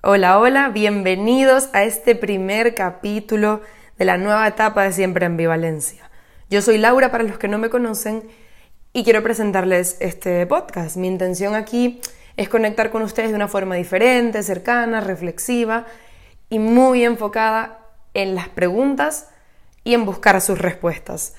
Hola, hola, bienvenidos a este primer capítulo de la nueva etapa de Siempre Ambivalencia. Yo soy Laura para los que no me conocen y quiero presentarles este podcast. Mi intención aquí es conectar con ustedes de una forma diferente, cercana, reflexiva y muy enfocada en las preguntas y en buscar sus respuestas.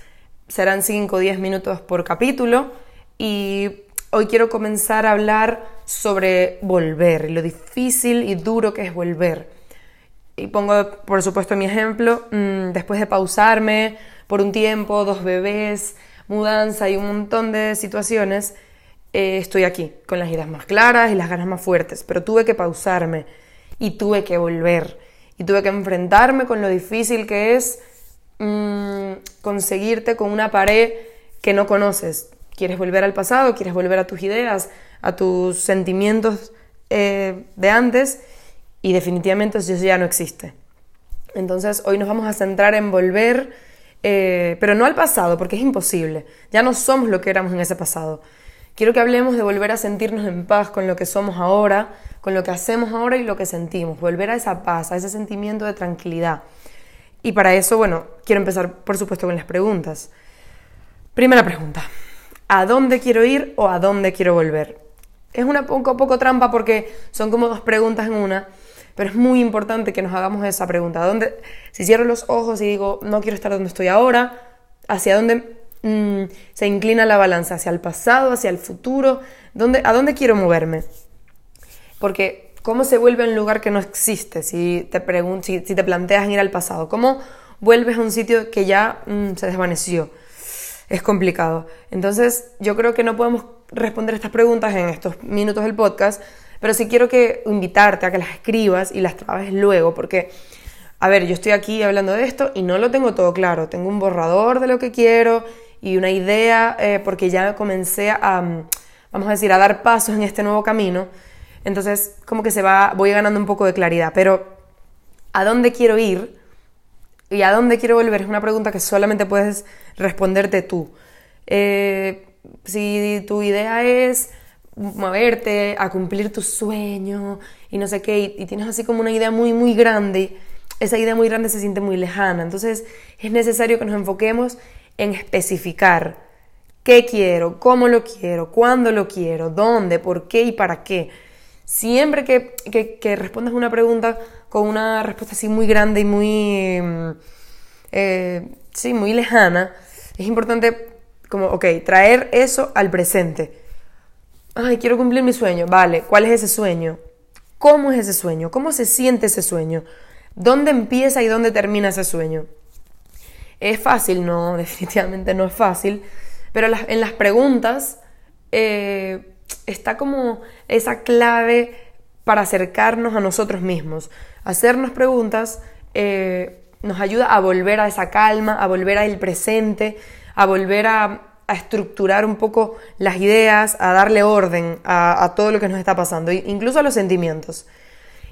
Serán 5 o 10 minutos por capítulo y hoy quiero comenzar a hablar sobre volver, lo difícil y duro que es volver. Y pongo, por supuesto, mi ejemplo, mm, después de pausarme por un tiempo, dos bebés, mudanza y un montón de situaciones, eh, estoy aquí, con las ideas más claras y las ganas más fuertes, pero tuve que pausarme y tuve que volver y tuve que enfrentarme con lo difícil que es mm, conseguirte con una pared que no conoces. ¿Quieres volver al pasado? ¿Quieres volver a tus ideas? a tus sentimientos eh, de antes y definitivamente eso ya no existe. Entonces hoy nos vamos a centrar en volver, eh, pero no al pasado, porque es imposible. Ya no somos lo que éramos en ese pasado. Quiero que hablemos de volver a sentirnos en paz con lo que somos ahora, con lo que hacemos ahora y lo que sentimos. Volver a esa paz, a ese sentimiento de tranquilidad. Y para eso, bueno, quiero empezar, por supuesto, con las preguntas. Primera pregunta. ¿A dónde quiero ir o a dónde quiero volver? es una poco, poco trampa porque son como dos preguntas en una, pero es muy importante que nos hagamos esa pregunta. ¿Dónde, si cierro los ojos y digo, no quiero estar donde estoy ahora, ¿hacia dónde mm, se inclina la balanza? ¿Hacia el pasado, hacia el futuro? ¿Dónde, ¿A dónde quiero moverme? Porque, ¿cómo se vuelve a un lugar que no existe si te, si, si te planteas en ir al pasado? ¿Cómo vuelves a un sitio que ya mm, se desvaneció? Es complicado. Entonces, yo creo que no podemos responder estas preguntas en estos minutos del podcast, pero sí quiero que invitarte a que las escribas y las trabes luego, porque, a ver, yo estoy aquí hablando de esto y no lo tengo todo claro. Tengo un borrador de lo que quiero y una idea, eh, porque ya comencé a, mm, vamos a decir, a dar pasos en este nuevo camino. Entonces, como que se va, voy ganando un poco de claridad. Pero, ¿a dónde quiero ir? Y a dónde quiero volver es una pregunta que solamente puedes responderte tú. Eh, si tu idea es moverte a cumplir tu sueño y no sé qué, y, tienes así como una idea muy, muy grande, esa idea muy grande se siente muy lejana. Entonces es necesario que nos enfoquemos en especificar qué quiero, cómo lo quiero, cuándo lo quiero, dónde, por qué y para qué. Siempre que, que, respondas una pregunta con una respuesta así muy grande y muy, mm, eh, sí, muy lejana, es importante como, ok, traer eso al presente. Ay, quiero cumplir mi sueño. Vale, ¿cuál es ese sueño? ¿Cómo es ese sueño? ¿Cómo se siente ese sueño? ¿Dónde empieza y dónde termina ese sueño? ¿Es fácil? No, definitivamente no es fácil. Pero en las preguntas eh, está como esa clave para acercarnos a nosotros mismos. Hacernos preguntas eh, nos ayuda a volver a esa calma, a volver al presente, a volver a, estructurar un poco las ideas, a darle orden a, todo lo que nos está pasando, incluso a los sentimientos.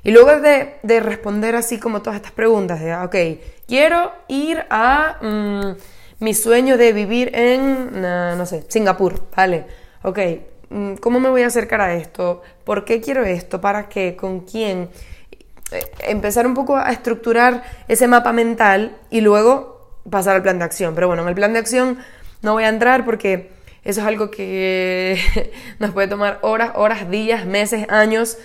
Y luego de, responder así como todas estas preguntas, de, ok, quiero ir a mm, mi sueño de vivir en, no sé, Singapur, ¿vale? Ok, ¿cómo me voy a acercar a esto? ¿Por qué quiero esto? ¿Para qué? ¿Con quién? Eh, empezar un poco a estructurar ese mapa mental y luego pasar al plan de acción. Pero bueno, en el plan de acción no voy a entrar porque eso es algo que nos puede tomar horas, horas, días, meses, años,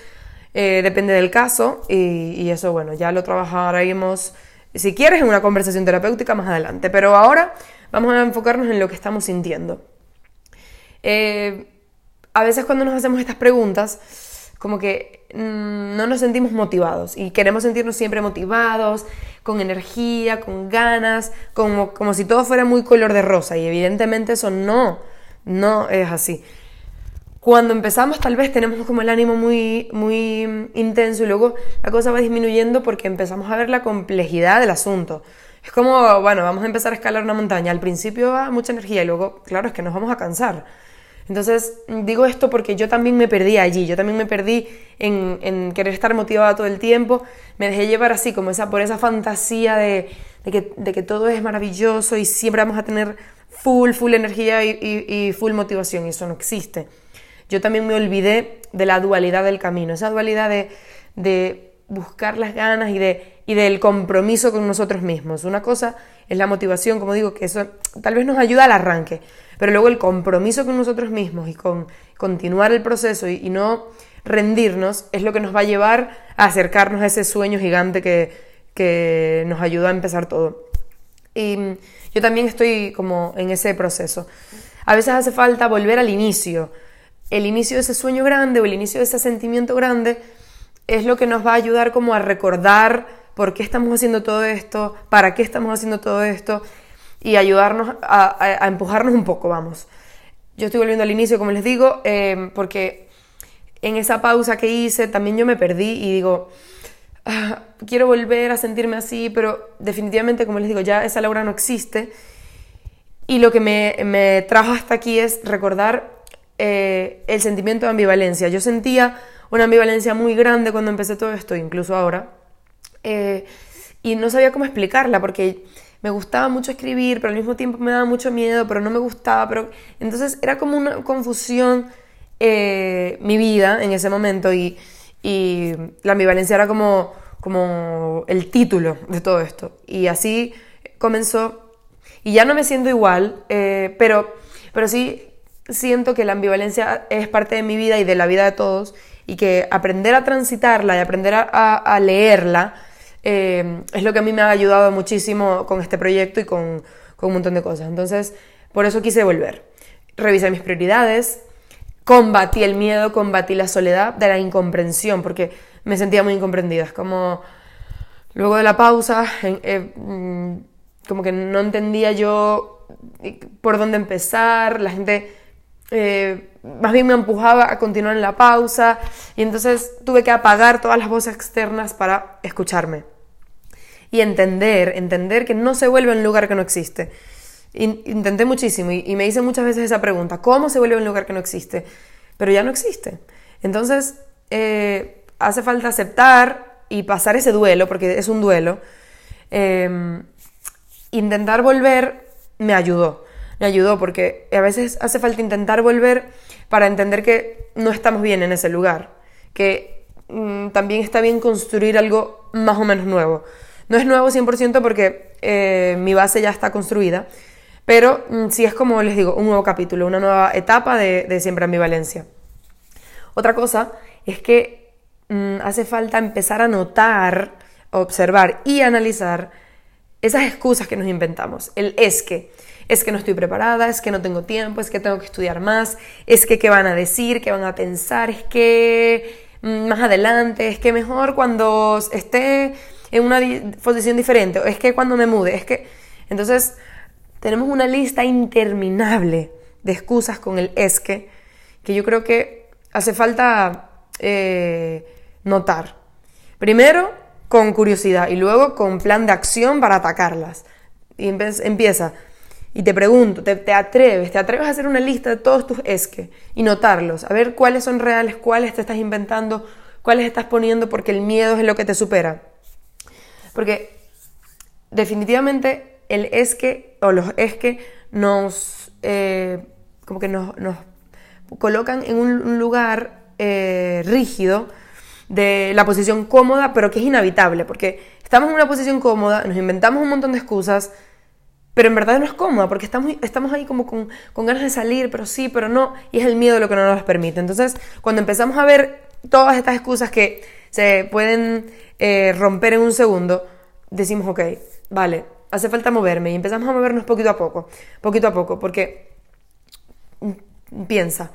eh, depende del caso y, eso, bueno, ya lo trabajaremos, si quieres, en una conversación terapéutica más adelante. Pero ahora vamos a enfocarnos en lo que estamos sintiendo. Eh, a veces cuando nos hacemos estas preguntas, como que mm, no nos sentimos motivados y queremos sentirnos siempre motivados, con energía, con ganas, como, como si todo fuera muy color de rosa y evidentemente eso no, no es así. Cuando empezamos tal vez tenemos como el ánimo muy, muy intenso y luego la cosa va disminuyendo porque empezamos a ver la complejidad del asunto. Es como, bueno, vamos a empezar a escalar una montaña. Al principio va mucha energía y luego, claro, es que nos vamos a cansar. Entonces, digo esto porque yo también me perdí allí, yo también me perdí en, querer estar motivada todo el tiempo, me dejé llevar así, como esa, por esa fantasía de, que, todo es maravilloso y siempre vamos a tener full, full energía y, full motivación, y eso no existe. Yo también me olvidé de la dualidad del camino, esa dualidad de, buscar las ganas y, de, y del compromiso con nosotros mismos. Una cosa es la motivación, como digo, que eso tal vez nos ayuda al arranque, pero luego el compromiso con nosotros mismos y con continuar el proceso y, no rendirnos es lo que nos va a llevar a acercarnos a ese sueño gigante que, que nos ayuda a empezar todo. Y yo también estoy como en ese proceso. A veces hace falta volver al inicio. El inicio de ese sueño grande o el inicio de ese sentimiento grande es lo que nos va a ayudar como a recordar por qué estamos haciendo todo esto, para qué estamos haciendo todo esto y ayudarnos a, empujarnos un poco, vamos. Yo estoy volviendo al inicio, como les digo, eh, porque en esa pausa que hice también yo me perdí y digo, ah, quiero volver a sentirme así, pero definitivamente, como les digo, ya esa Laura no existe. Y lo que me, me trajo hasta aquí es recordar eh, el sentimiento de ambivalencia. Yo sentía una ambivalencia muy grande cuando empecé todo esto, incluso ahora. Eh, y no sabía cómo explicarla porque me gustaba mucho escribir, pero al mismo tiempo me daba mucho miedo, pero no me gustaba. Pero... Entonces era como una confusión eh, mi vida en ese momento y, y, la ambivalencia era como, como el título de todo esto. Y así comenzó. Y ya no me siento igual, eh, pero, pero sí siento que la ambivalencia es parte de mi vida y de la vida de todos y que aprender a transitarla y aprender a, leerla eh, es lo que a mí me ha ayudado muchísimo con este proyecto y con, un montón de cosas. Entonces, por eso quise volver. Revisé mis prioridades, combatí el miedo, combatí la soledad de la incomprensión, porque me sentía muy incomprendida. Es como, luego de la pausa, eh, mm, como que no entendía yo por dónde empezar, la gente eh, más bien me empujaba a continuar en la pausa y entonces tuve que apagar todas las voces externas para escucharme y entender, entender que no se vuelve un lugar que no existe. Intenté muchísimo y, me hice muchas veces esa pregunta, ¿cómo se vuelve un lugar que no existe? Pero ya no existe. Entonces, eh, hace falta aceptar y pasar ese duelo, porque es un duelo. Eh, intentar volver me ayudó me ayudó porque a veces hace falta intentar volver para entender que no estamos bien en ese lugar, que mm, también está bien construir algo más o menos nuevo. No es nuevo 100% porque eh, mi base ya está construida, pero mm, sí es como les digo, un nuevo capítulo, una nueva etapa de, de siempre ambivalencia. Otra cosa es que mm, hace falta empezar a notar, observar y analizar esas excusas que nos inventamos. El es que es que no estoy preparada, es que no tengo tiempo, es que tengo que estudiar más, es que qué van a decir, qué van a pensar, es que mm, más adelante, es que mejor cuando esté en una posición diferente, es que cuando me mude, es que... Entonces, tenemos una lista interminable de excusas con el es que, que yo creo que hace falta eh, notar. Primero, con curiosidad y luego con plan de acción para atacarlas. Y empieza, y te pregunto, te, atreves, te atreves a hacer una lista de todos tus esques y notarlos, a ver cuáles son reales, cuáles te estás inventando, cuáles estás poniendo porque el miedo es lo que te supera. Porque definitivamente el esque o los esques nos, eh, como que nos, colocan en un lugar eh, rígido de la posición cómoda, pero que es inhabitable, porque estamos en una posición cómoda, nos inventamos un montón de excusas, pero en verdad no es cómoda porque estamos, ahí como con, ganas de salir, pero sí, pero no, y es el miedo lo que no nos permite. Entonces, cuando empezamos a ver todas estas excusas que se pueden eh, romper en un segundo, decimos, ok, vale, hace falta moverme y empezamos a movernos poquito a poco, poquito a poco, porque mm, piensa,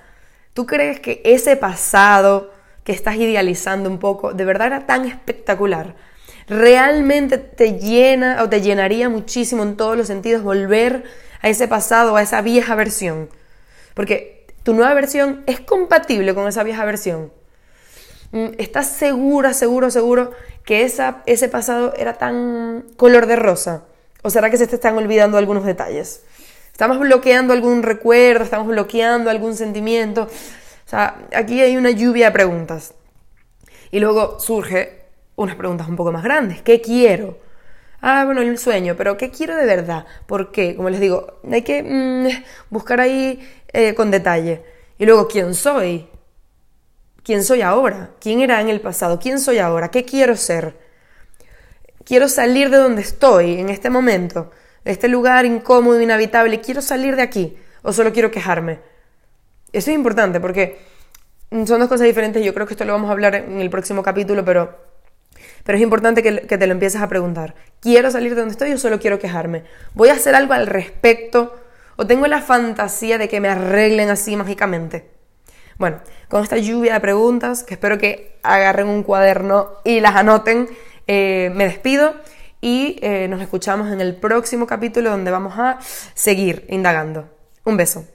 ¿tú crees que ese pasado que estás idealizando un poco de verdad era tan espectacular? Realmente te llena o te llenaría muchísimo en todos los sentidos volver a ese pasado, a esa vieja versión. Porque tu nueva versión es compatible con esa vieja versión. Mm, ¿Estás segura, seguro, seguro que esa, ese pasado era tan color de rosa? ¿O será que se te están olvidando algunos detalles? ¿Estamos bloqueando algún recuerdo? ¿Estamos bloqueando algún sentimiento? O sea, aquí hay una lluvia de preguntas. Y luego surge unas preguntas un poco más grandes. ¿Qué quiero? Ah, bueno, el sueño, pero ¿qué quiero de verdad? ¿Por qué? Como les digo, hay que mm, buscar ahí eh, con detalle. Y luego, ¿quién soy? quién soy ahora, quién era en el pasado, quién soy ahora, qué quiero ser. Quiero salir de donde estoy en este momento, este lugar incómodo, inhabitable, quiero salir de aquí o solo quiero quejarme. Eso es importante porque son dos cosas diferentes. Yo creo que esto lo vamos a hablar en el próximo capítulo, pero, pero es importante que, te lo empieces a preguntar. ¿Quiero salir de donde estoy o solo quiero quejarme? ¿Voy a hacer algo al respecto o tengo la fantasía de que me arreglen así mágicamente? Bueno, con esta lluvia de preguntas, que espero que agarren un cuaderno y las anoten, eh, me despido y eh, nos escuchamos en el próximo capítulo donde vamos a seguir indagando. Un beso.